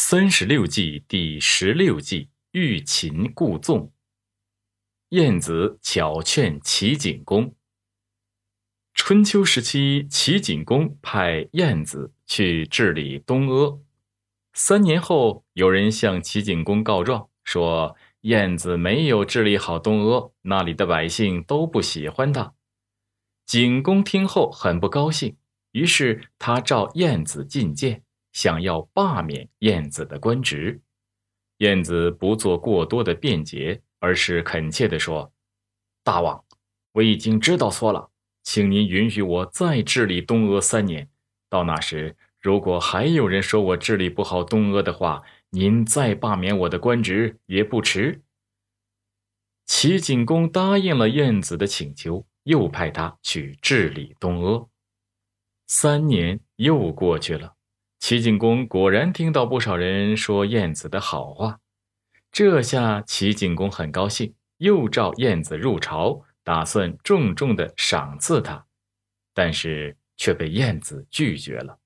三十六计第十六计欲擒故纵。晏子巧劝齐景公。春秋时期，齐景公派晏子去治理东阿。三年后，有人向齐景公告状说，晏子没有治理好东阿，那里的百姓都不喜欢他。景公听后很不高兴，于是他召晏子进见。想要罢免晏子的官职，晏子不做过多的辩解，而是恳切地说：“大王，我已经知道错了，请您允许我再治理东阿三年。到那时，如果还有人说我治理不好东阿的话，您再罢免我的官职也不迟。”齐景公答应了晏子的请求，又派他去治理东阿。三年又过去了。齐景公果然听到不少人说晏子的好话，这下齐景公很高兴，又召晏子入朝，打算重重的赏赐他，但是却被晏子拒绝了。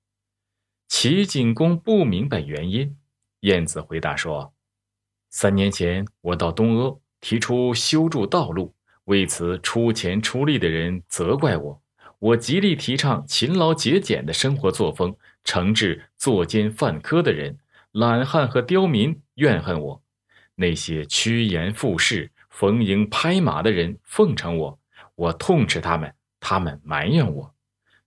齐景公不明白原因，晏子回答说：“三年前我到东阿，提出修筑道路，为此出钱出力的人责怪我，我极力提倡勤劳节俭的生活作风。”惩治作奸犯科的人，懒汉和刁民怨恨我；那些趋炎附势、逢迎拍马的人奉承我，我痛斥他们，他们埋怨我。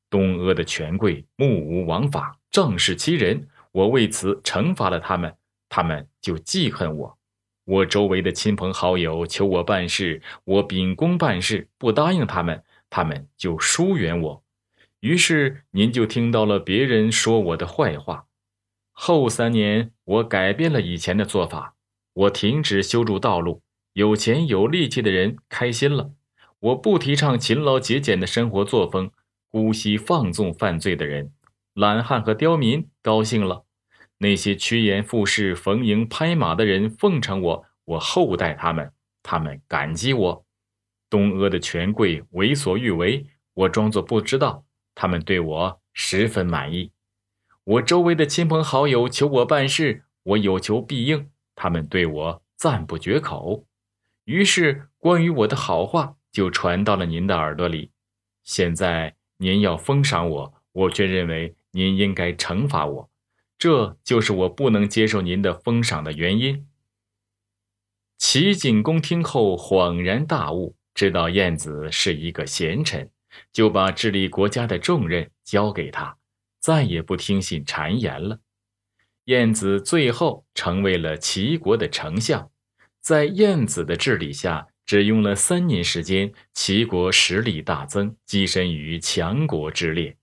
东阿的权贵目无王法，仗势欺人，我为此惩罚了他们，他们就记恨我。我周围的亲朋好友求我办事，我秉公办事，不答应他们，他们就疏远我。于是您就听到了别人说我的坏话。后三年，我改变了以前的做法，我停止修筑道路，有钱有力气的人开心了。我不提倡勤劳节俭的生活作风，姑息放纵犯罪的人，懒汉和刁民高兴了。那些趋炎附势、逢迎拍马的人奉承我，我厚待他们，他们感激我。东阿的权贵为所欲为，我装作不知道。他们对我十分满意，我周围的亲朋好友求我办事，我有求必应，他们对我赞不绝口。于是，关于我的好话就传到了您的耳朵里。现在您要封赏我，我却认为您应该惩罚我，这就是我不能接受您的封赏的原因。齐景公听后恍然大悟，知道晏子是一个贤臣。就把治理国家的重任交给他，再也不听信谗言了。晏子最后成为了齐国的丞相，在晏子的治理下，只用了三年时间，齐国实力大增，跻身于强国之列。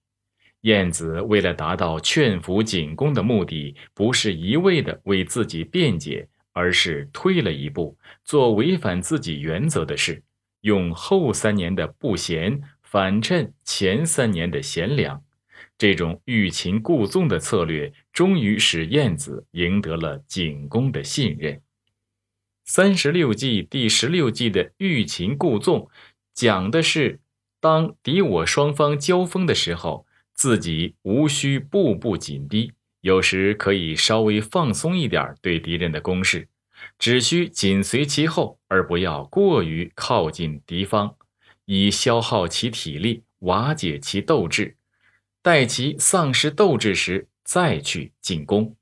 晏子为了达到劝服景公的目的，不是一味的为自己辩解，而是退了一步，做违反自己原则的事，用后三年的不贤。反衬前三年的贤良，这种欲擒故纵的策略，终于使晏子赢得了景公的信任。三十六计第十六计的欲擒故纵，讲的是当敌我双方交锋的时候，自己无需步步紧逼，有时可以稍微放松一点对敌人的攻势，只需紧随其后，而不要过于靠近敌方。以消耗其体力，瓦解其斗志，待其丧失斗志时再去进攻。